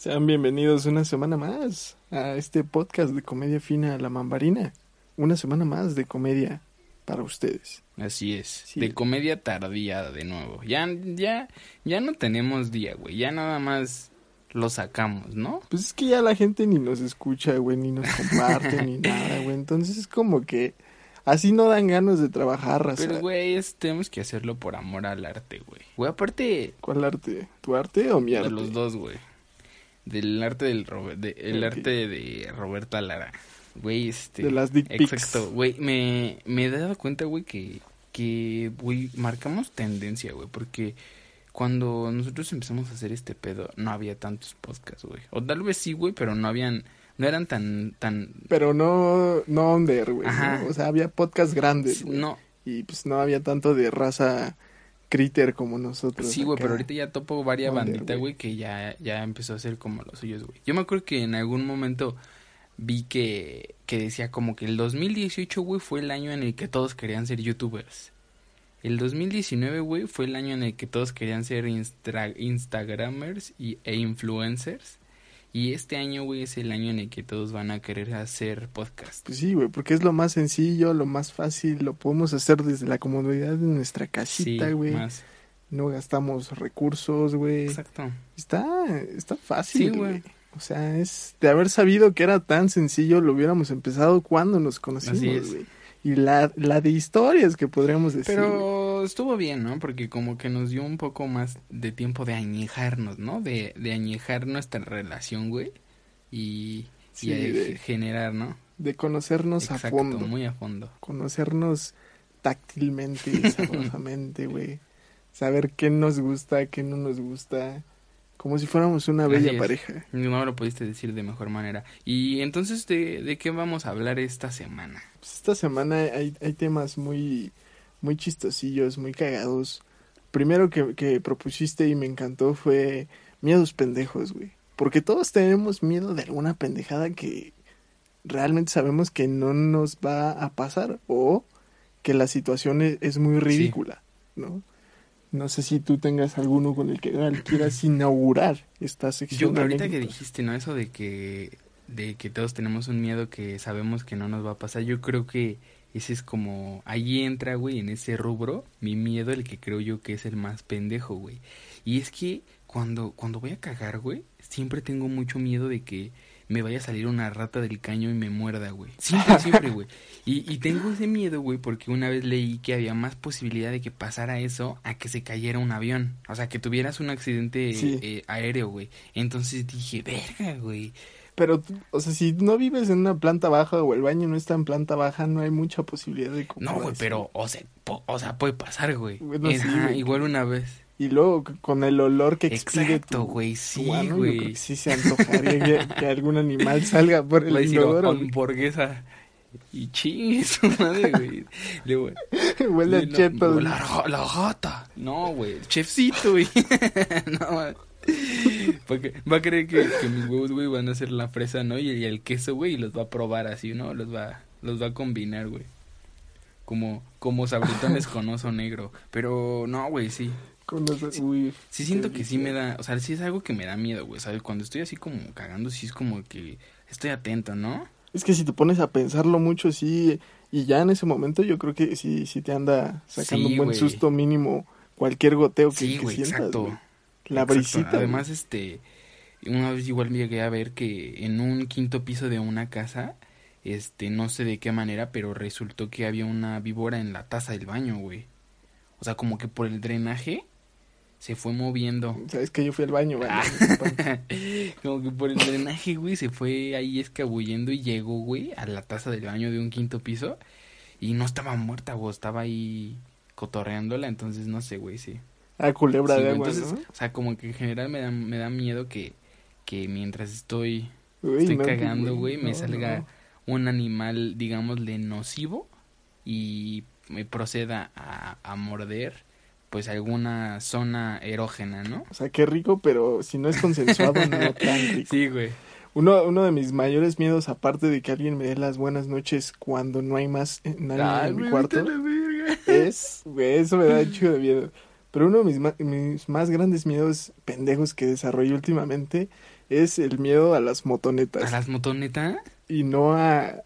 Sean bienvenidos una semana más a este podcast de comedia fina La Mambarina. Una semana más de comedia para ustedes. Así es, Sí. de comedia tardía de nuevo. Ya, ya, ya no tenemos día, güey. Ya nada más lo sacamos, ¿no? Pues es que ya la gente ni nos escucha, güey, ni nos comparte, ni nada, güey. Entonces es como que así no dan ganas de trabajar, raza. Pero, güey, es- tenemos que hacerlo por amor al arte, güey. Güey, aparte ¿Cuál arte? ¿Tu arte o mi arte? de los dos, güey. Del arte del de- el arte de Roberta Lara. Güey, este. De las dick pics. Exacto, güey. Me, me he dado cuenta, güey, que, que, güey, marcamos tendencia, güey. Porque cuando nosotros empezamos a hacer este pedo, no había tantos podcasts, güey. O tal vez sí, güey, pero no habían, no eran tan, tan, Pero no, no under, güey. O sea, había podcast grandes, no. Y pues no había tanto de raza critter como nosotros. Sí, güey, pero ahorita ya topo varias Under, bandita, güey. güey, que ya, ya empezó a hacer como los suyos, güey. Yo me acuerdo que en algún momento vi que, que decía como que el 2018, güey, fue el año en el que todos querían ser youtubers. El 2019, güey, fue el año en el que todos querían ser instra- instagramers y, e influencers. Y este año, güey, es el año en el que todos van a querer hacer podcast. Pues sí, güey, porque es lo más sencillo, lo más fácil, lo podemos hacer desde la comodidad de nuestra Sí, casita, güey. más. No gastamos recursos, güey. Exacto. Está, está fácil, Sí, güey. güey. O sea, es de haber sabido que era tan sencillo, lo hubiéramos empezado cuando nos conocimos, güey. Y la, la de historias que podríamos decir. güey. Pero estuvo bien, ¿no? Porque como que nos dio un poco más de tiempo de añejarnos, ¿no? De, de añejar nuestra relación, güey. Y, Sí, y a de- generar, ¿no? De conocernos Exacto, a fondo. muy a fondo. Conocernos táctilmente, sabrosamente, güey. Saber qué nos gusta, qué no nos gusta. Como si fuéramos una bella pareja. No lo pudiste decir de mejor manera. Y entonces, ¿de, de qué vamos a hablar esta semana? Pues esta semana hay, hay temas muy, muy chistosillos, muy cagados. Primero que, que propusiste y me encantó fue miedos pendejos, güey. Porque todos tenemos miedo de alguna pendejada que realmente sabemos que no nos va a pasar o que la situación es, es muy ridícula, ¿no? No sé si tú tengas alguno con el que quieras inaugurar esta sección. Yo, ahorita que dijiste, ¿no? Eso de que, de que todos tenemos un miedo que sabemos que no nos va a pasar. Yo creo que ese es como, ahí entra, güey, en ese rubro, mi miedo, el que creo yo que es el más pendejo, güey. Y es que cuando, cuando voy a cagar, güey, siempre tengo mucho miedo de que me vaya a salir una rata del caño y me muerda, güey. Siempre, siempre, güey. Y, y tengo ese miedo, güey, porque una vez leí que había más posibilidad de que pasara eso a que se cayera un avión. O sea, que tuvieras un accidente Sí. eh, aéreo, güey. Entonces dije, verga, güey. Pero, o sea, si no vives en una planta baja o el baño no está en planta baja, no hay mucha posibilidad de que No, güey, pero, o sea, po- o sea, puede pasar, güey. Bueno, sí, igual una vez. Y luego con el olor que expide Exacto, güey, sí, güey. sí se antojaría que, que algún animal salga por el inodoro. hamburguesa. Y chingue su madre, güey. Luego, Huele a chetos. La, la gata. No, güey. Chefcito, güey. no, güey. Porque va a creer que, que mis huevos, güey, van a ser la fresa, ¿no? Y, y el queso, güey, y los va a probar así, ¿no? Los va, los va a combinar, güey. Como, como sabritones con oso negro. Pero no, güey, sí. Con los- uy, Sí siento que sí me da, o sea, sí es algo que me da miedo, güey, ¿sabes? Cuando estoy así como cagando, sí es como que estoy atento, ¿no? Es que si te pones a pensarlo mucho, sí. Y ya en ese momento yo creo que sí, sí te anda sacando Sí, un buen susto mínimo cualquier goteo que, Sí, que güey, sientas, exacto. La Exacto. brisita. Además, este, una vez igual llegué a ver que en un quinto piso de una casa, este, no sé de qué manera, pero resultó que había una víbora en la taza del baño, güey. O sea, como que por el drenaje se fue moviendo. Sabes que yo fui al baño, güey. Ah. Como que por el drenaje, güey, se fue ahí escabullendo y llegó, güey, a la taza del baño de un quinto piso. Y no estaba muerta, güey, estaba ahí cotorreándola, entonces no sé, güey, sí. Ah, culebra Sí, de agua, entonces, ¿no? o sea, como que en general me da, me da miedo que, que mientras estoy, Uy, estoy no, cagando, güey, me no, salga no. un animal, digámosle, nocivo y me proceda a, a morder, pues, alguna zona erógena, ¿no? O sea, qué rico, pero si no es consensuado, no tan rico. Sí, güey. Uno, uno de mis mayores miedos, aparte de que alguien me dé las buenas noches cuando no hay más eh, nadie en mi cuarto, a es, güey, eso me da chido de miedo. Pero uno de mis, mis más grandes miedos pendejos que desarrollé últimamente es el miedo a las motonetas. ¿A las motonetas? Y no a,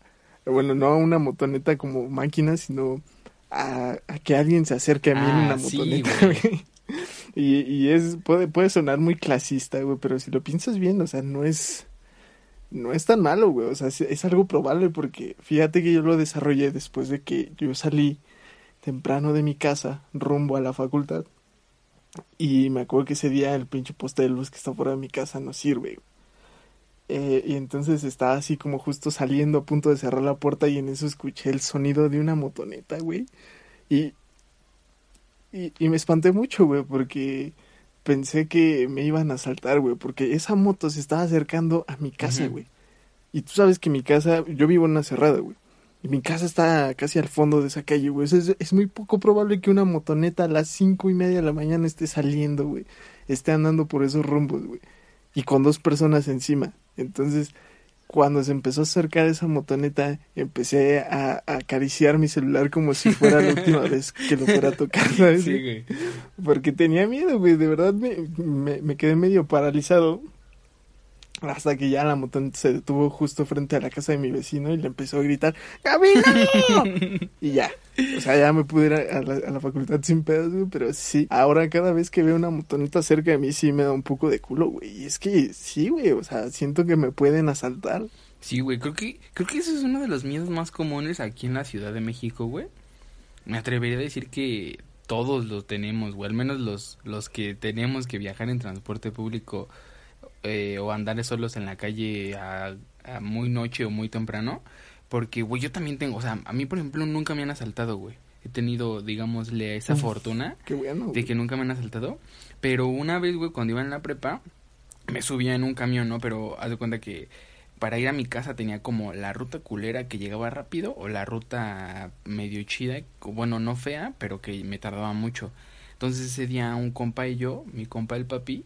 bueno, no a una motoneta como máquina, sino a, a que alguien se acerque a mí en Ah, una motoneta, güey. güey. Y, y es, puede, puede sonar muy clasista, güey, pero si lo piensas bien, o sea, no es, no es tan malo, güey, o sea, es, es algo probable porque fíjate que yo lo desarrollé después de que yo salí temprano de mi casa rumbo a la facultad y me acuerdo que ese día el pinche poste de luz que está fuera de mi casa no sirve. Eh, y entonces estaba así como justo saliendo a punto de cerrar la puerta y en eso escuché el sonido de una motoneta, güey. Y, y, y me espanté mucho, güey, porque pensé que me iban a asaltar, güey, porque esa moto se estaba acercando a mi casa, güey. Y tú sabes que mi casa, yo vivo en una cerrada, güey. Y mi casa está casi al fondo de esa calle, güey. Es, es muy poco probable que una motoneta a las cinco y media de la mañana esté saliendo, güey. Esté andando por esos rumbos, güey. Y con dos personas encima. Entonces, cuando se empezó a acercar esa motoneta, empecé a, a acariciar mi celular como si fuera la última vez que lo fuera a tocar, ¿sabes? Sí, güey. Porque tenía miedo, güey. De verdad me, me, me quedé medio paralizado. Hasta que ya la motoneta se detuvo justo frente a la casa de mi vecino y le empezó a gritar, ¡Camino! y ya. O sea, ya me pude ir a, la, a la facultad sin pedos, güey. Pero sí, ahora cada vez que veo una motoneta cerca de mí sí me da un poco de culo, güey. Y es que sí, güey. O sea, siento que me pueden asaltar. Sí, güey, creo que, creo que eso es uno de los miedos más comunes aquí en la Ciudad de México, güey. Me atrevería a decir que todos lo tenemos, güey, al menos los, los que tenemos que viajar en transporte público eh, o andar solos en la calle a, a muy noche o muy temprano. Porque, güey, yo también tengo, o sea, a mí, por ejemplo, nunca me han asaltado, güey. He tenido, digámosle, esa Uf. fortuna Qué bueno. de que nunca me han asaltado. Pero una vez, güey, cuando iba en la prepa, me subía en un camión, ¿no? Pero haz de cuenta que para ir a mi casa tenía como la ruta culera que llegaba rápido o la ruta medio chida, bueno, no fea, pero que me tardaba mucho. Entonces ese día un compa y yo, mi compa el papi,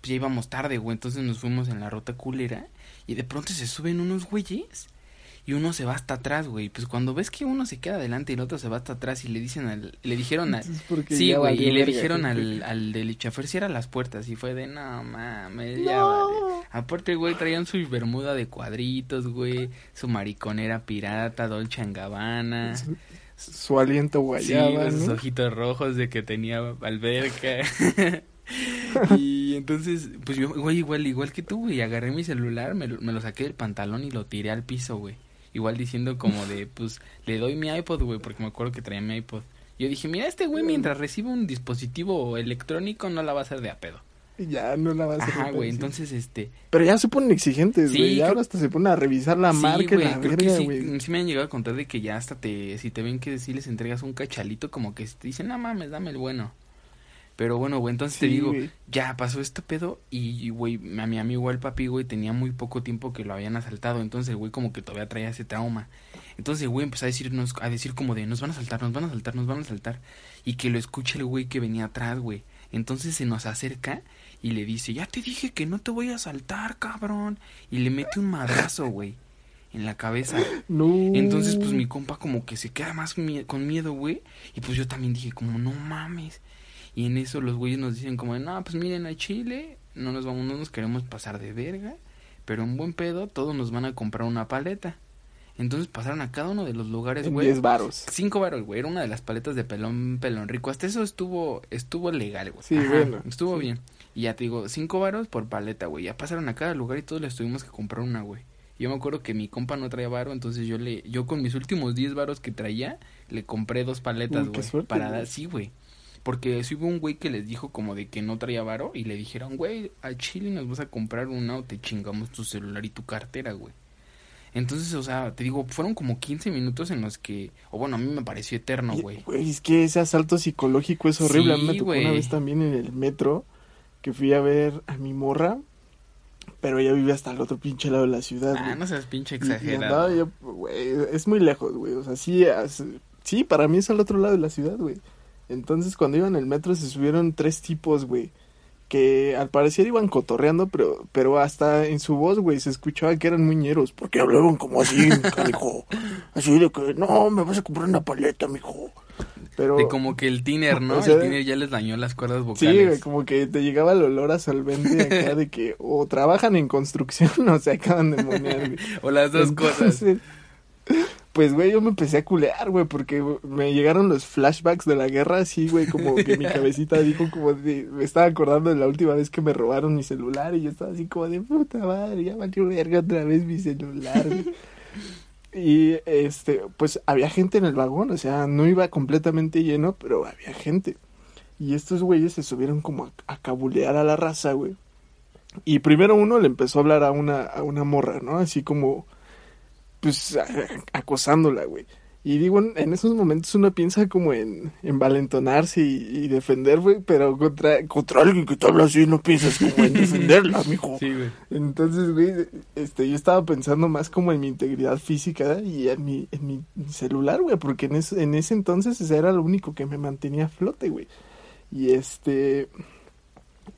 pues ya íbamos tarde, güey, entonces nos fuimos en la ruta culera y de pronto se suben unos güeyes y uno se va hasta atrás, güey. Pues cuando ves que uno se queda adelante y el otro se va hasta atrás y le dicen al, le dijeron al, Sí, güey, y le dijeron al, al del chofer cierra las puertas y fue de, no mames, ya vale. Aparte, güey, traían su bermuda de cuadritos, güey, su mariconera pirata, Dolce Gabbana, Su, su aliento sí, guayaba, sus ¿no? ojitos rojos de que tenía alberca. y entonces, pues yo, güey, igual, igual que tú, güey, agarré mi celular, me, lo- me lo saqué del pantalón y lo tiré al piso, güey. Igual diciendo como de, pues, le doy mi iPod, güey, porque me acuerdo que traía mi iPod. Yo dije, mira, este güey mientras reciba un dispositivo electrónico no la va a hacer de a pedo. Ya no la vas a Ajá, romper, güey, sí. entonces, este... Pero ya se ponen exigentes, Sí, güey. ya creo- ahora hasta se ponen a revisar la sí, marca y güey, la creo que sí, güey. sí me han llegado a contar de que ya hasta te... Si te ven que sí les entregas un cachalito, como que te dicen, no mames, dame el bueno. Pero bueno, güey, entonces te digo, güey. ya pasó este pedo y, güey, a mi amigo el papi, güey, tenía muy poco tiempo que lo habían asaltado, entonces güey como que todavía traía ese trauma. Entonces el güey empezó a decirnos, a decir como de, nos van a asaltar, nos van a asaltar, nos van a asaltar. Y que lo escuche el güey que venía atrás, güey. Entonces se nos acerca y le dice, ya te dije que no te voy a asaltar, cabrón. Y le mete un madrazo, güey, en la cabeza. No. Entonces, pues mi compa como que se queda más mie- con miedo, güey. Y pues yo también dije, como, no mames. Y en eso los güeyes nos dicen como, no, pues miren a Chile, no nos vamos, no nos queremos pasar de verga. Pero en buen pedo, todos nos van a comprar una paleta. Entonces pasaron a cada uno de los lugares, güey. 10 varos. Cinco varos, güey. Era una de las paletas de pelón, pelón rico. Hasta eso estuvo, estuvo legal, güey. Sí, bueno, Estuvo sí. bien. Y ya te digo, cinco varos por paleta, güey. Ya pasaron a cada lugar y todos les tuvimos que comprar una, güey. Yo me acuerdo que mi compa no traía varo, entonces yo le, yo con mis últimos 10 varos que traía, le compré dos paletas, güey. Para dar, sí, güey. Porque sí hubo un güey que les dijo como de que no traía varo y le dijeron, güey, a Chile nos vas a comprar una o te chingamos tu celular y tu cartera, güey. Entonces, o sea, te digo, fueron como 15 minutos en los que, o bueno, a mí me pareció eterno, Y- güey. Güey, es que ese asalto psicológico es horrible. a mí me Sí, tocó güey. una vez también en el metro que fui a ver a mi morra, pero ella vive hasta el otro pinche lado de la ciudad. Ah, no seas pinche Y- y andaba exagerado. yo, güey, es muy lejos, güey. O sea, sí, sí, para mí es al otro lado de la ciudad, güey. Entonces, cuando iba en el metro se subieron tres tipos, güey, que al parecer iban cotorreando, pero, pero hasta en su voz, güey, se escuchaba que eran muñeros, porque hablaban como así, canijo. Así de que, no, me vas a comprar una paleta, mijo. Pero, De como que el tiner, ¿no? O sea, el tiner ya les dañó las cuerdas Sí, vocales. güey, como que te llegaba el olor a solvente acá de que o trabajan en construcción o se acaban de monear. O las dos cosas. Pues, güey, yo me empecé a culear, güey, porque me llegaron los flashbacks de la guerra, así, güey, como que mi cabecita dijo como de, me estaba acordando de la última vez que me robaron mi celular y yo estaba así como de, puta madre, ya valió verga otra vez mi celular, güey. Y, este, pues, había gente en el vagón, o sea, no iba completamente lleno, pero había gente. Y estos güeyes se subieron como a, a cabulear a la raza, güey. Y primero uno le empezó a hablar a una, a una morra, ¿no? Así como, pues, acosándola, güey. Y digo, en, esos momentos uno piensa como en, en valentonarse y, y defender, güey, pero contra, contra alguien que te habla así no piensas como en defenderla, mijo. Sí, güey. Entonces, güey, este, yo estaba pensando más como en mi integridad física y en mi, en mi celular, güey, porque en ese, en ese entonces ese era lo único que me mantenía a flote, güey. Y este,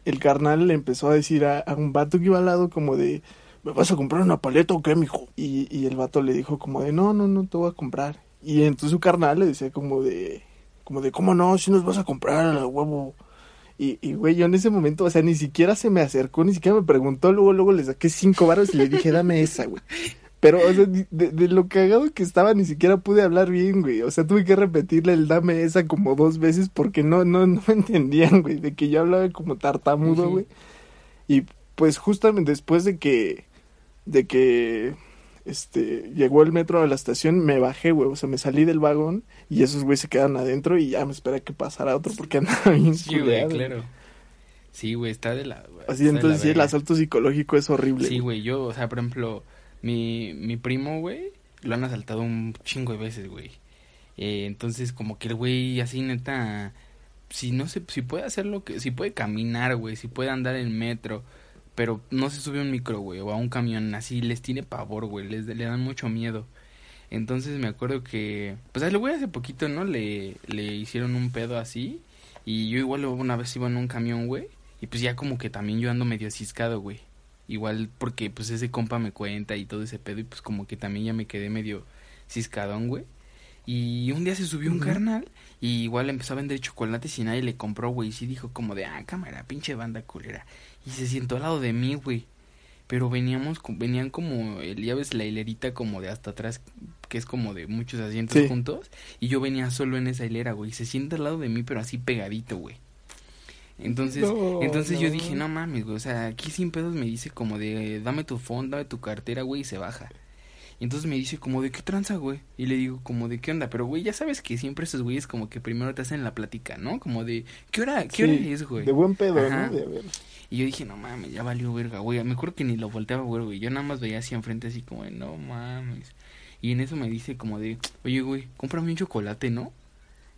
el carnal le empezó a decir a, a un vato que iba al lado como de, ¿me vas a comprar una paleta o qué, mijo? Y, y el vato le dijo como de, no, no, no te voy a comprar. Y entonces su carnal le decía como de, como de, ¿cómo no? Si nos vas a comprar a huevo. Y, y, güey, yo en ese momento, o sea, ni siquiera se me acercó, ni siquiera me preguntó, luego, luego le saqué cinco varos y le dije, dame esa, güey. Pero, o sea, de, de lo cagado que estaba, ni siquiera pude hablar bien, güey. O sea, tuve que repetirle el dame esa como dos veces porque no, no, no me entendían, güey, de que yo hablaba como tartamudo, güey. Y pues justamente después de que, de que, este, llegó el metro a la estación, me bajé, güey. O sea, me salí del vagón y esos güey se quedaron adentro y ya me esperé a que pasara otro porque andaba bien Sí, güey, claro. Sí, güey, está de la... Así de la entonces sí, el asalto psicológico es horrible. Sí, güey, yo, o sea, por ejemplo, mi, mi primo, güey, lo han asaltado un chingo de veces, güey. Eh, entonces, como que el güey así, neta, si no sé, si puede hacer lo que, si puede caminar, güey, si puede andar en metro, pero no se sube a un micro, güey, o a un camión, así, les tiene pavor, güey, les, le dan mucho miedo. Entonces me acuerdo que, pues al güey hace poquito, ¿no? Le, le hicieron un pedo así, y yo igual una vez iba en un camión, güey, y pues ya como que también yo ando medio ciscado, güey. Igual porque pues ese compa me cuenta y todo ese pedo y pues como que también ya me quedé medio ciscadón, güey. Y un día se subió un carnal y igual empezó a vender chocolates y nadie le compró, güey. Y sí dijo como de, ah, cámara, pinche banda culera. Y se sentó al lado de mí, güey. Pero veníamos, venían como, el, ya ves la hilerita como de hasta atrás, que es como de muchos asientos Sí. juntos. Y yo venía solo en esa hilera, güey. Se sienta al lado de mí, pero así pegadito, güey. Entonces, No, entonces yo dije, no mames, güey, o sea, aquí sin pedos me dice como de, dame tu phone, dame tu cartera, güey, y se baja. Y entonces me dice como de, ¿qué tranza, güey? Y le digo como de, ¿qué onda? Pero, güey, ya sabes que siempre esos güeyes como que primero te hacen la plática, ¿no? Como de, ¿qué hora, qué hora es, güey? De buen pedo, Ajá. ¿no? De, a ver. Y yo dije, no mames, ya valió verga, güey. Me acuerdo que ni lo volteaba, güey, güey. Yo nada más veía así enfrente, así como de, no mames. Y en eso me dice como de, oye, güey, cómprame un chocolate, ¿no?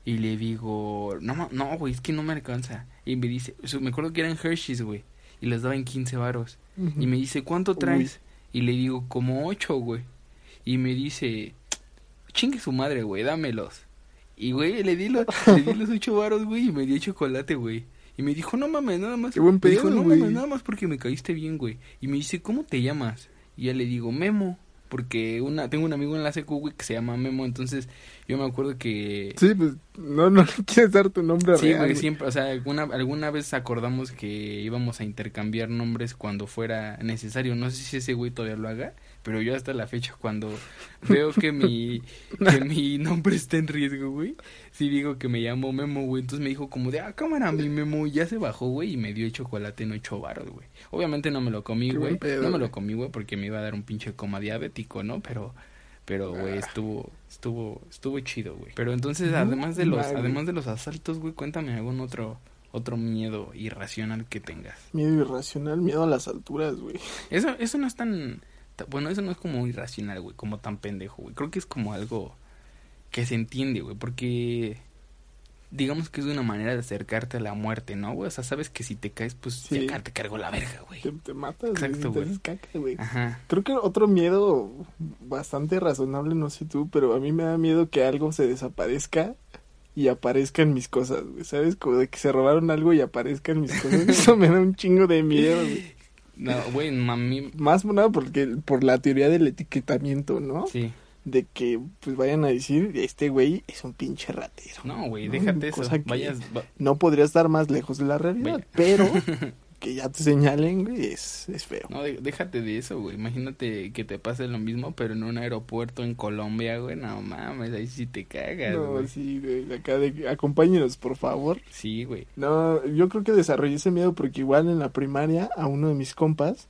Y le digo, no, no, güey, es que no me alcanza. Y me dice, o sea, me acuerdo que eran Hershey's, güey. Y les daban 15 varos. Y me dice, ¿cuánto Uy. traes? Y le digo, como 8, güey. Y me dice, chingue su madre, güey, dámelos. Y, güey, le di, los, le di los 8 varos, güey, y me dio chocolate, güey. Y me dijo, no mames, nada más. Qué buen me dijo, pedo, no güey. mames, nada más porque me caíste bien, güey. Y me dice, ¿cómo te llamas? Y ya le digo, Memo. Porque una, tengo un amigo en la secu, güey, que se llama Memo. Entonces, yo me acuerdo que... Sí, pues no, no quieres dar tu nombre Sí, real. güey, güey. siempre, o sea, alguna, alguna vez acordamos que íbamos a intercambiar nombres cuando fuera necesario. No sé si ese güey todavía lo haga, pero yo hasta la fecha cuando veo que mi, que mi nombre está en riesgo, güey, sí digo que me llamo Memo, güey. Entonces me dijo como de, ah, cámara, mi Memo, ya se bajó, güey, y me dio el chocolate en ocho baros, güey. Obviamente no me lo comí, güey. No me lo comí, güey, porque me iba a dar un pinche coma diabético, ¿no? Pero... Pero, güey, Ah. estuvo, estuvo, estuvo chido, güey. Pero entonces, además de los, madre. además de los asaltos, güey, cuéntame algún otro, otro miedo irracional que tengas. Miedo irracional, miedo a las alturas, güey. Eso, eso no es tan, ta- bueno, eso no es como irracional, güey, como tan pendejo, güey. Creo que es como algo que se entiende, güey, porque digamos que es una manera de acercarte a la muerte, ¿no, güey? O sea, sabes que si te caes, pues Sí. ya te cargó la verga, güey. Te, te matas, Exacto, te güey. haces caca, güey. Ajá. Creo que otro miedo bastante razonable, no sé tú, pero a mí me da miedo que algo se desaparezca y aparezcan mis cosas, güey. ¿Sabes? Como de que se robaron algo y aparezcan mis cosas. Eso me da un chingo de miedo, güey. No, güey, mami, Más nada porque por la teoría del etiquetamiento, ¿no? sí. De que pues vayan a decir, este güey es un pinche ratero. No, güey, ¿no? déjate eso. Cosa que Vayas, va- No podría estar más lejos de la realidad, Vaya. pero que ya te señalen, güey, es, es feo. No, déjate de eso, güey. Imagínate que te pase lo mismo, pero en un aeropuerto en Colombia, güey. No mames, ahí sí te cagas, No, güey. sí, güey, acá de acompáñenos, por favor. Sí, güey. No, yo creo que desarrollé ese miedo porque igual en la primaria a uno de mis compas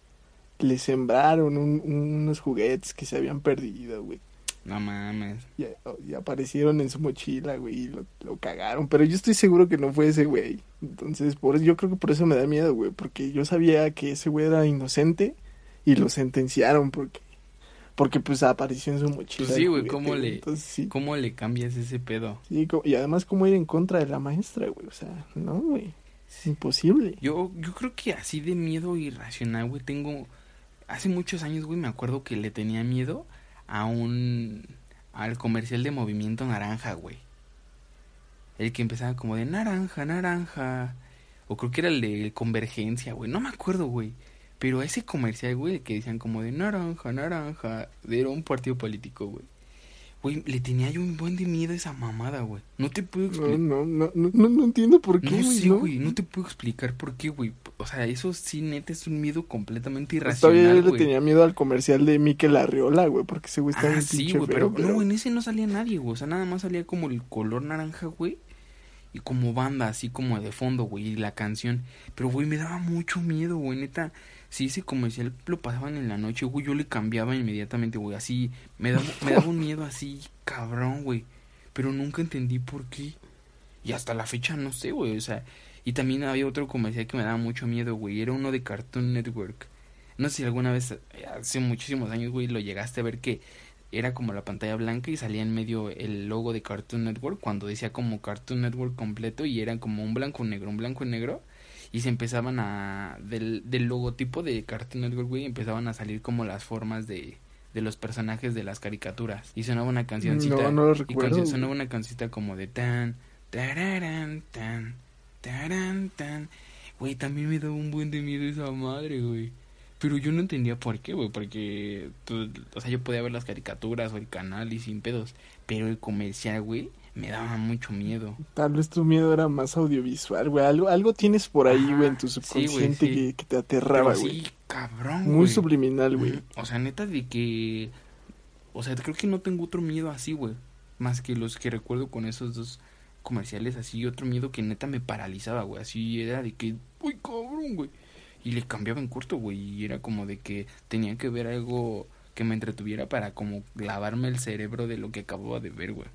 le sembraron un- unos juguetes que se habían perdido, güey. No mames. Y, y aparecieron en su mochila, güey, y lo, lo cagaron. Pero yo estoy seguro que no fue ese güey. Entonces, por eso, yo creo que por eso me da miedo, güey. Porque yo sabía que ese güey era inocente y lo sentenciaron porque... Porque, pues, apareció en su mochila. Pues sí, güey, ¿cómo le- Entonces, sí. ¿Cómo le cambias ese pedo? Sí, y además, ¿cómo ir en contra de la maestra, güey? O sea, no, güey. Es imposible. Yo, yo creo que así de miedo irracional, güey, tengo... Hace muchos años, güey, me acuerdo que le tenía miedo a un... al comercial de Movimiento Naranja, güey. El que empezaba como de naranja, naranja. O creo que era el de Convergencia, güey. No me acuerdo, güey. Pero ese comercial, güey, que decían como de naranja, naranja. Era un partido político, güey. Güey, le tenía yo un buen de miedo a esa mamada, güey. No te puedo explicar. no, no, no, no, no entiendo por qué, No güey. sé, ¿no? güey, no te puedo explicar por qué, güey. O sea, eso sí, neta, es un miedo completamente Pues todavía irracional, yo le güey. tenía miedo al comercial de Mikel Arriola, güey, porque ese güey está Ah, sí, güey, feo, pero, no, en ese no salía nadie, güey. O sea, nada más salía como el color naranja, güey. Y como banda, así como de fondo, güey, y la canción. Pero, güey, me daba mucho miedo, güey, neta. Si ese comercial lo pasaban en la noche, güey, yo le cambiaba inmediatamente, güey. Así, me daba, me daba un miedo así, cabrón, güey. Pero nunca entendí por qué. Y hasta la fecha no sé, güey. O sea, y también había otro comercial que me daba mucho miedo, güey. Era uno de Cartoon Network. No sé si alguna vez, hace muchísimos años, güey, lo llegaste a ver que era como la pantalla blanca y salía en medio el logo de Cartoon Network cuando decía como Cartoon Network completo y eran como un blanco negro, un blanco negro y se empezaban a del, del logotipo de Cartoon Network, güey, empezaban a salir como las formas de de los personajes de las caricaturas. Y sonaba una cancioncita No, no lo y recuerdo, canción- sonaba una cancioncita como de tan tararán tan tarán tan güey también me daba un buen de miedo esa madre güey. Pero yo no entendía por qué, güey, porque, o sea, yo podía ver las caricaturas o el canal y sin pedos, pero el comercial, güey, me daba mucho miedo. Tal vez tu miedo era más audiovisual, güey. Algo, algo tienes por ahí, Ajá, güey, en tu sí, güey, subconsciente sí. que, que te aterraba, Pero güey. sí, cabrón, Muy güey. subliminal, güey. O sea, neta de que, o sea, creo que no tengo otro miedo así, güey, más que los que recuerdo con esos dos comerciales así, otro miedo que neta me paralizaba, güey, así era de que, uy, cabrón, güey. Y le cambiaba en corto, güey, y era como de que tenía que ver algo que me entretuviera para como lavarme el cerebro de lo que acababa de ver, güey.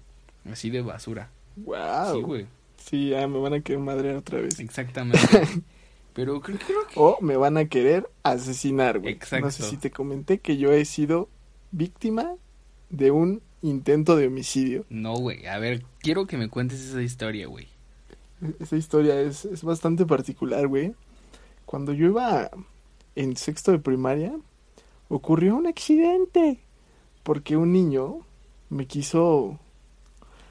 Así de basura. Wow. Sí, güey. Sí, ya me van a querer madrear otra vez. Exactamente. Pero creo, creo que... O me van a querer asesinar, güey. Exacto. No sé si te comenté que yo he sido víctima de un intento de homicidio. No, güey. A ver, quiero que me cuentes esa historia, güey. Esa historia es, es bastante particular, güey. Cuando yo iba en sexto de primaria, ocurrió un accidente. Porque un niño me quiso...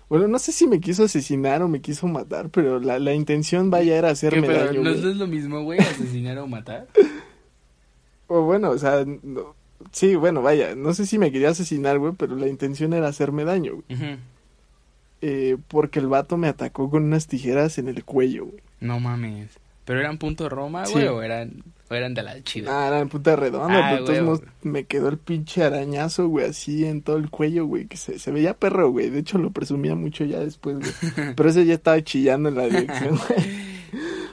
Bueno, no sé si me quiso asesinar o me quiso matar, pero la, la intención, vaya, era hacerme ¿Qué, pero daño, ¿No es lo mismo, güey? Asesinar o matar. O bueno, o sea, no- sí, bueno, vaya, no sé si me quería asesinar, güey, pero la intención era hacerme daño, güey. Eh, porque el vato me atacó con unas tijeras en el cuello, güey. No mames. ¿Pero eran punto Roma, Sí. güey? ¿O eran, o eran de la chida? Ah, era en puta redonda, Ah, pero todos güey. me quedó el pinche arañazo, güey, así en todo el cuello, güey, que se, se veía perro, güey. De hecho, lo presumía mucho ya después, güey. Pero ese ya estaba chillando en la dirección, güey.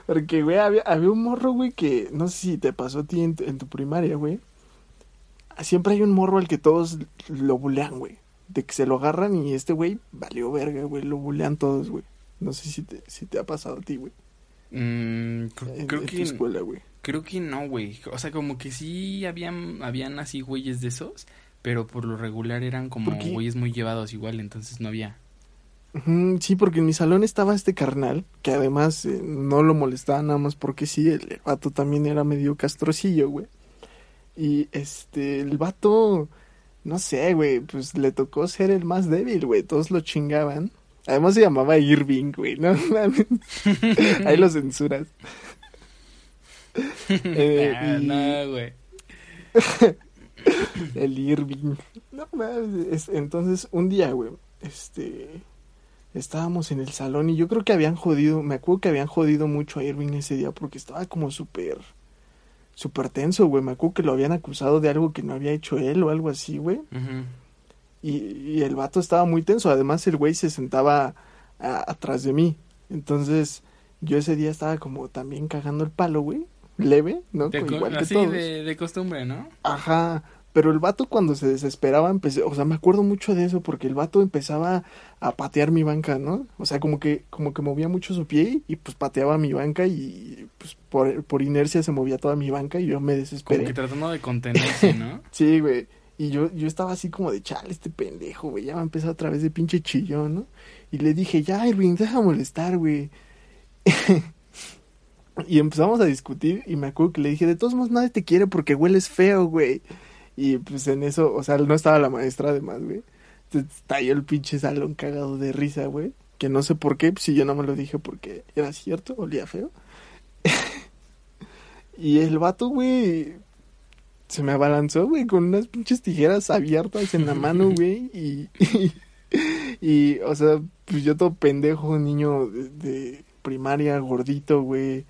Porque, güey, había, había un morro, güey, que no sé si te pasó a ti en, tu- en tu primaria, güey. Siempre hay un morro al que todos lo bulean, güey. De que se lo agarran y este güey valió verga, güey. Lo bulean todos, güey. No sé si te, si te ha pasado a ti, güey. Mm, creo, En, creo en tu que, escuela, güey. creo que no, güey. O sea, como que sí habían, habían así güeyes de esos, pero por lo regular eran como güeyes muy llevados igual, entonces no había. Sí, porque en mi salón estaba este carnal, que además eh, no lo molestaba nada más porque sí, el, el vato también era medio castrocillo, güey. Y este, el vato, no sé, güey, pues le tocó ser el más débil, güey, todos lo chingaban. Además se llamaba Irving, güey, no. Ahí lo censuras. Eh, Ah, y- no, güey. el Irving. No mames, es- entonces un día, güey, este estábamos en el salón y yo creo que habían jodido, me acuerdo que habían jodido mucho a Irving ese día porque estaba como súper súper tenso, güey. Me acuerdo que lo habían acusado de algo que no había hecho él o algo así, güey. Ujú. Y, y el vato estaba muy tenso. Además, el güey se sentaba a- atrás de mí. Entonces, yo ese día estaba como también cagando el palo, güey. Leve, ¿no? De Como igual que todos. de, de costumbre, ¿no? Ajá. Pero el vato cuando se desesperaba empecé, o sea, me acuerdo mucho de eso porque el vato empezaba a patear mi banca, ¿no? O sea, como que como que movía mucho su pie y pues pateaba mi banca y pues por, por inercia se movía toda mi banca y yo me Como desesperé. que tratando de contenerse, ¿no? Sí, güey. Y yo, yo estaba así como de chale, este pendejo, güey. Ya va a empezar otra vez de pinche chillón, ¿no? Y le dije, ya, Irving, deja molestar, güey. y empezamos a discutir. Y me acuerdo que le dije, de todos modos, nadie te quiere porque hueles feo, güey. Y pues en eso, o sea, no estaba la maestra además, güey. Entonces estalló el pinche salón cagado de risa, güey. Que no sé por qué, pues, si yo no me lo dije porque era cierto, olía feo. y el vato, güey, se me abalanzó, güey, con unas pinches tijeras abiertas en la mano, güey, y, y, y, o sea, pues yo todo pendejo, niño de, de primaria, gordito, güey,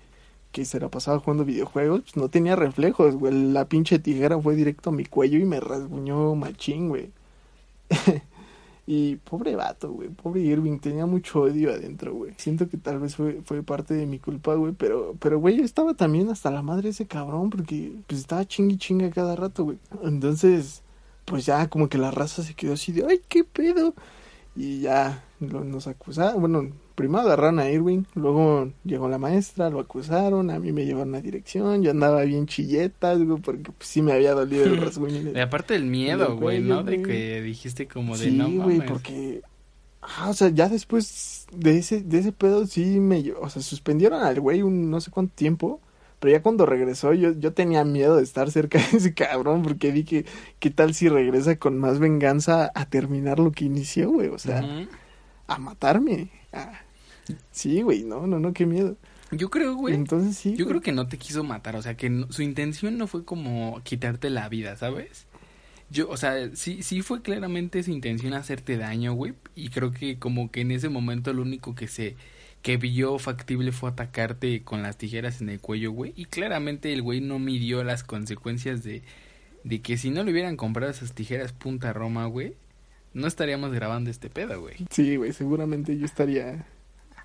que se la pasaba jugando videojuegos, pues no tenía reflejos, güey, la pinche tijera fue directo a mi cuello y me rasguñó machín, güey. Y pobre vato, güey, pobre Irving, tenía mucho odio adentro, güey. Siento que tal vez fue, fue parte de mi culpa, güey, pero, pero, güey, estaba también hasta la madre ese cabrón, porque, pues, estaba chingue chinga cada rato, güey. Entonces, pues ya como que la raza se quedó así de, ay, qué pedo. Y ya lo- nos acusaron, bueno, primero agarraron a Irving, luego llegó la maestra, lo acusaron, a mí me llevaron a dirección, yo andaba bien chilletas, güey, porque pues, sí me había dolido el rasguño. Y aparte del miedo, güey, ¿no? De güey. que dijiste como de Sí, no güey, mames. porque... Ah, o sea, ya después de ese, de ese pedo sí me... O sea, suspendieron al güey un no sé cuánto tiempo, pero ya cuando regresó yo, yo tenía miedo de estar cerca de ese cabrón, porque vi que qué tal si regresa con más venganza a terminar lo que inició, güey, o sea, a matarme. Ah, Sí, güey, no, no, no, qué miedo. Yo creo, güey. Entonces sí. Yo güey. creo que no te quiso matar, o sea, que no- su intención no fue como quitarte la vida, ¿sabes? Yo, o sea, sí, sí fue claramente su intención hacerte daño, güey, y creo que como que en ese momento lo único que se, que vio factible fue atacarte con las tijeras en el cuello, güey, y claramente el güey no midió las consecuencias de, de que si no le hubieran comprado esas tijeras punta Roma, güey, no estaríamos grabando este pedo, güey. Sí, güey, seguramente yo estaría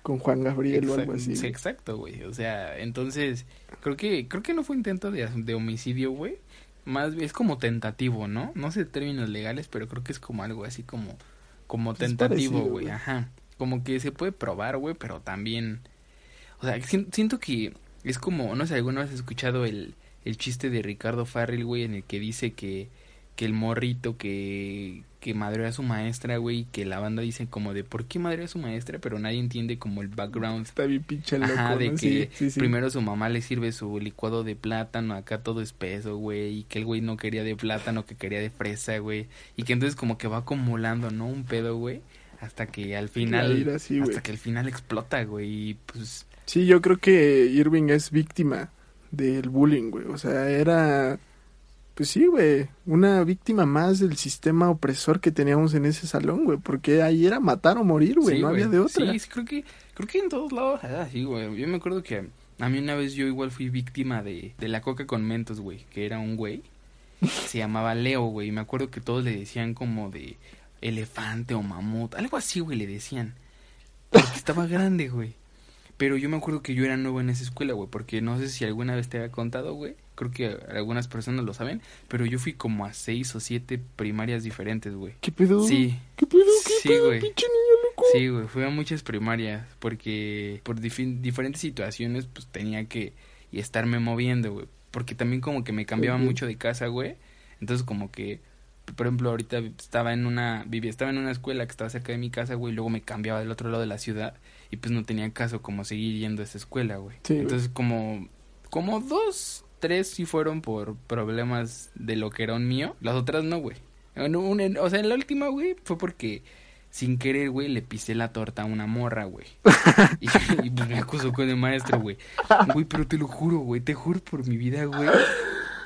con Juan Gabriel o algo así. Exacto, güey. O sea, entonces, creo que, creo que no fue intento de, de homicidio, güey. Más bien es como tentativo, ¿no? No sé términos legales, pero creo que es como algo así como, como tentativo, güey. Ajá. Como que se puede probar, güey, pero también, o sea, sien- siento que es como, no sé, alguna vez has escuchado el, el chiste de Ricardo Farrell, güey, en el que dice que, que el morrito que, que madreó a su maestra, güey, que la banda dice como de por qué madreó a su maestra, pero nadie entiende como el background Está bien pinche loco, Ajá, de ¿no? que Sí, sí, sí. primero su mamá le sirve su licuado de plátano, acá todo espeso, güey, y que el güey no quería de plátano, que quería de fresa, güey, y que entonces como que va acumulando, ¿no? Un pedo, güey, hasta que al final, ira, sí, güey. hasta que al final explota, güey, y pues, Sí, yo creo que Irving es víctima del bullying, güey. O sea, era, pues sí, güey, una víctima más del sistema opresor que teníamos en ese salón, güey. Porque ahí era matar o morir, güey. sí, no había de otra. Sí, sí, creo que, creo que en todos lados, ah, sí, güey, yo me acuerdo que a mí una vez yo igual fui víctima de, de la coca con mentos, güey, que era un güey, se llamaba Leo, güey, y me acuerdo que todos le decían como de elefante o mamut, algo así, güey, le decían. Porque estaba grande, güey. Pero yo me acuerdo que yo era nuevo en esa escuela, güey, porque no sé si alguna vez te había contado, güey. Creo que algunas personas lo saben, pero yo fui como a seis o siete primarias diferentes, güey. ¿Qué pedo? Sí, ¿Qué pedo? ¿Qué Sí, pedo, güey. pinche niño loco? Sí, güey, fui a muchas primarias porque por diferentes situaciones pues tenía que y estarme moviendo, güey, porque también como que me cambiaba mucho de casa, güey. Entonces como que por ejemplo, ahorita estaba en una vivía estaba en una escuela que estaba cerca de mi casa, güey, y luego me cambiaba del otro lado de la ciudad y pues no tenía caso como seguir yendo a esa escuela, güey. Sí, güey. Entonces como como dos, tres sí fueron por problemas de lo que era un mío, las otras no, güey. En un- en- o sea, en la última, güey, fue porque sin querer, güey, le pisé la torta a una morra, güey. Y, y, pues me acusó con el maestro, güey. Güey, pero te lo juro, güey, te juro por mi vida, güey.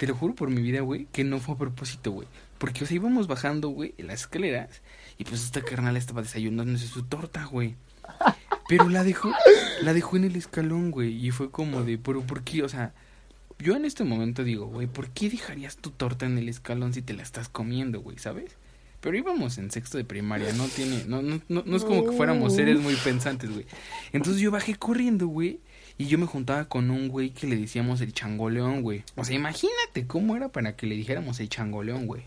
te lo juro por mi vida, güey, que no fue a propósito, güey. Porque, o sea, íbamos bajando, güey, en las escaleras. Y pues esta carnal estaba desayunándose su torta, güey. Pero la dejó, la dejó en el escalón, güey. Y fue como de, pero ¿por qué? O sea, yo en este momento digo, güey, ¿por qué dejarías tu torta en el escalón si te la estás comiendo, güey? ¿Sabes? Pero íbamos en sexto de primaria, no tiene, no, no, no, no es como que fuéramos seres muy pensantes, güey. Entonces yo bajé corriendo, güey. Y yo me juntaba con un güey que le decíamos el changoleón, güey. O sea, imagínate cómo era para que le dijéramos el changoleón, güey.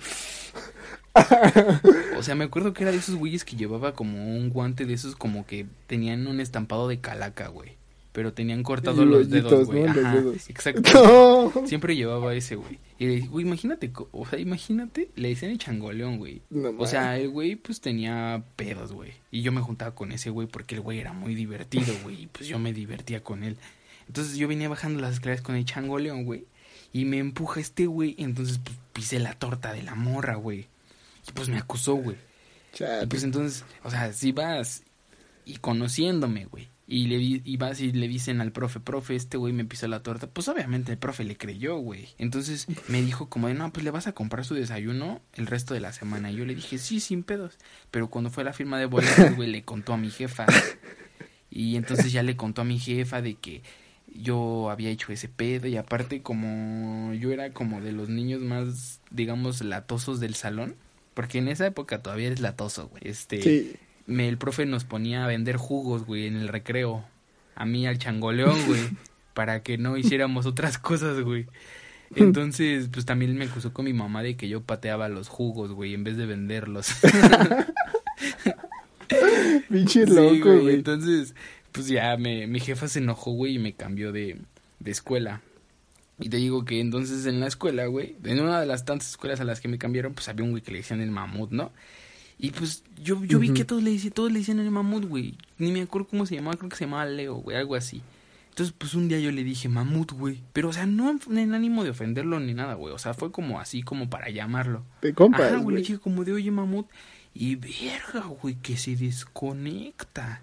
O sea, me acuerdo que era de esos güeyes que llevaba como un guante de esos como que tenían un estampado de calaca, güey. Pero tenían cortados los dedos, güey. Ajá, exacto. Siempre llevaba ese, güey. Y güey, imagínate, o sea, imagínate, le decían el changoleón, güey. o sea, el güey pues tenía pedos, güey. Y yo me juntaba con ese güey porque el güey era muy divertido, güey. Y pues yo me divertía con él. Entonces yo venía bajando las escaleras con el changoleón, güey. Y me empuja este güey. Y entonces pues pisé la torta de la morra, güey. Y pues me acusó, güey. Y pues entonces, o sea, si vas y conociéndome, güey. Y, le, y vas y le dicen al profe, profe, este güey me pisó la torta. Pues obviamente el profe le creyó, güey. Entonces me dijo como de, no, pues le vas a comprar su desayuno el resto de la semana. Y yo le dije, sí, sin pedos. Pero cuando fue la firma de boletos, güey, le contó a mi jefa. Y entonces ya le contó a mi jefa de que yo había hecho ese pedo. Y aparte como yo era como de los niños más, digamos, latosos del salón. Porque en esa época todavía eres latoso, güey. Este... Sí me, el profe nos ponía a vender jugos, güey, en el recreo. A mí al changoleón, güey, para que no hiciéramos otras cosas, güey. Entonces, pues también me acusó con mi mamá de que yo pateaba los jugos, güey, en vez de venderlos. Pinche loco, güey. Entonces, pues ya me, mi jefa se enojó, güey, y me cambió de, de escuela. Y te digo que entonces en la escuela, güey, en una de las tantas escuelas a las que me cambiaron, pues había un güey que le decían el mamut, ¿no? Y pues yo, yo vi que todos le, decían, todos le decían el mamut, güey. Ni me acuerdo cómo se llamaba, creo que se llamaba Leo, güey, algo así. Entonces, pues un día yo le dije mamut, güey. Pero, o sea, no en ánimo de ofenderlo ni nada, güey. O sea, fue como así, como para llamarlo. De compas, güey. Le dije como de, oye, mamut. Y verga, güey, que se desconecta.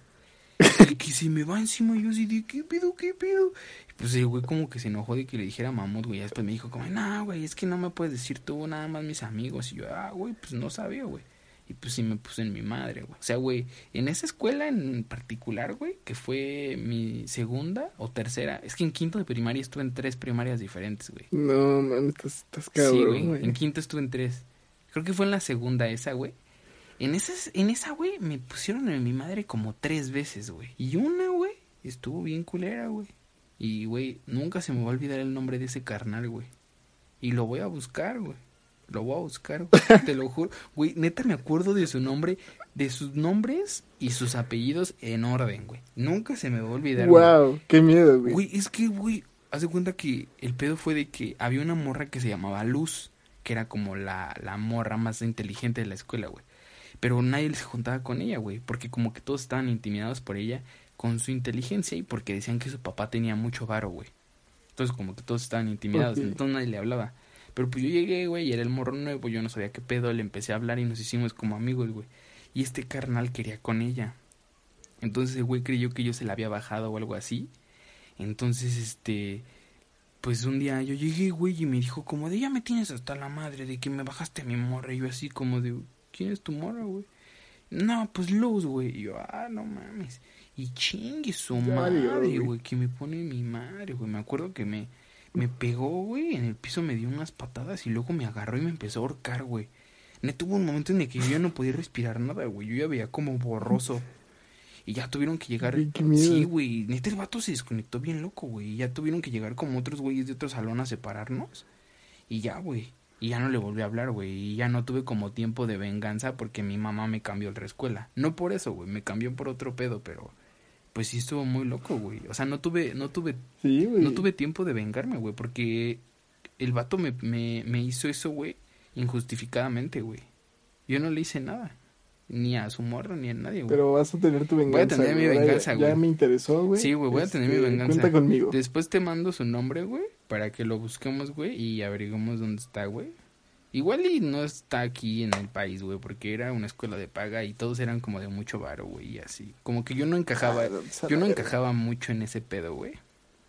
Y que se me va encima. Y yo así de, ¿qué pedo, qué pedo? Y pues el güey como que se enojó de que le dijera mamut, güey. Y después me dijo como, no, güey, es que no me puedes decir tú, nada más mis amigos. Y yo, ah, güey, pues no sabía, güey. Y pues sí me puse en mi madre, güey. O sea, güey, en esa escuela en particular, güey, que fue mi segunda o tercera. Es que en quinto de primaria estuve en tres primarias diferentes, güey. No, man, estás, estás cabrón, sí, güey. En quinto estuve en tres. Creo que fue en la segunda esa, güey. En, esas, en esa, güey, me pusieron en mi madre como tres veces, güey. Y una, güey, estuvo bien culera, güey. Y, güey, nunca se me va a olvidar el nombre de ese carnal, güey. Y lo voy a buscar, güey. Lo voy a buscar, te lo juro. Güey, neta me acuerdo de su nombre, de sus nombres y sus apellidos en orden, güey. Nunca se me va a olvidar. Wow, qué miedo, güey. Güey, es que, güey, haz de cuenta que el pedo fue de que había una morra que se llamaba Luz, que era como la, la morra más inteligente de la escuela, güey. Pero nadie se juntaba con ella, güey, porque como que todos estaban intimidados por ella con su inteligencia y porque decían que su papá tenía mucho varo, güey. Entonces como que todos estaban intimidados, entonces nadie le hablaba. Pero pues yo llegué, güey, y era el morro nuevo, yo no sabía qué pedo, le empecé a hablar y nos hicimos como amigos, güey. Y este carnal quería con ella. Entonces el güey creyó que yo se la había bajado o algo así. Entonces, este, pues un día yo llegué, güey, y me dijo como de, ya me tienes hasta la madre de que me bajaste a mi morra. Y yo así como de, ¿quién es tu morra, güey? No, pues Luz, güey. Y yo, ah, no mames. Y chingue su madre, güey, que me pone mi madre, güey. Me acuerdo que me me pegó, güey, en el piso me dio unas patadas y luego me agarró y me empezó a ahorcar, güey. Hubo un momento en el que yo ya no podía respirar nada, güey. Yo ya veía como borroso. Y ya tuvieron que llegar. Sí, güey. Neta, el vato se desconectó bien loco, güey. Y ya tuvieron que llegar como otros güeyes de otro salón a separarnos. Y ya, güey. Y ya no le volví a hablar, güey. Y ya no tuve como tiempo de venganza porque mi mamá me cambió la escuela. No por eso, güey. Me cambió por otro pedo, pero pues sí estuvo muy loco, güey. O sea, no tuve, no tuve, no tuve tiempo de vengarme, güey, porque el vato me, me, me hizo eso, güey, injustificadamente, güey. Yo no le hice nada. Ni a su morro, ni a nadie, güey. Pero vas a tener tu venganza. Voy a tener mi venganza, güey. Ya, me interesó, güey. Sí, güey, voy a tener mi Este, venganza. Cuenta conmigo. Después te mando su nombre, güey, para que lo busquemos, güey, y averiguemos dónde está, güey. Igual y no está aquí en el país, güey, porque era una escuela de paga y todos eran como de mucho varo, güey, y así. Como que yo no encajaba, Ah, yo no encajaba mucho en ese pedo, güey.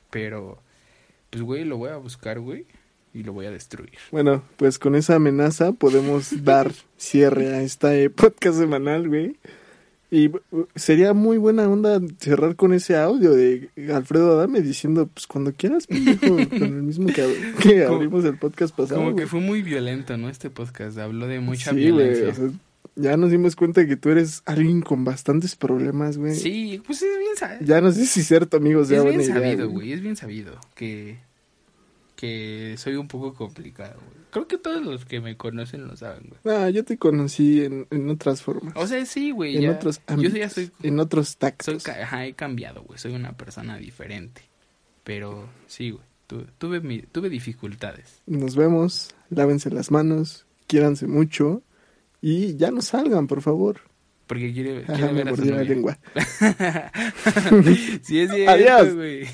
Pero, pues, güey, lo voy a buscar, güey. y lo voy a destruir. Bueno, pues con esa amenaza podemos dar cierre a este podcast semanal, güey. Y uh, sería muy buena onda cerrar con ese audio de Alfredo Adame diciendo, pues cuando quieras, pendejo, con el mismo que, que Como- abrimos el podcast pasado. Como que fue muy violento, ¿no? Este podcast habló de mucha Sí, violencia. o sea, ya nos dimos cuenta de que tú eres alguien con bastantes problemas, güey. sí, pues es bien sabido. Ya no sé si ser tu amigo sea es bien sabido, güey, es bien sabido que, que soy un poco complicado, güey. Creo que todos los que me conocen lo saben, güey. Ah, yo te conocí en, en otras formas. O sea, sí, güey, en ya- otros yo ámbitos, ya soy, en otros tactos. ajá, he cambiado, güey, soy una persona diferente. Pero sí, güey, tu- tuve, mi- tuve dificultades. Nos vemos, lávense las manos, quiéranse mucho y ya no salgan, por favor. Porque quiere, quiere Ajá, me ver a su mordí la lengua. sí es cierto, Adiós. güey.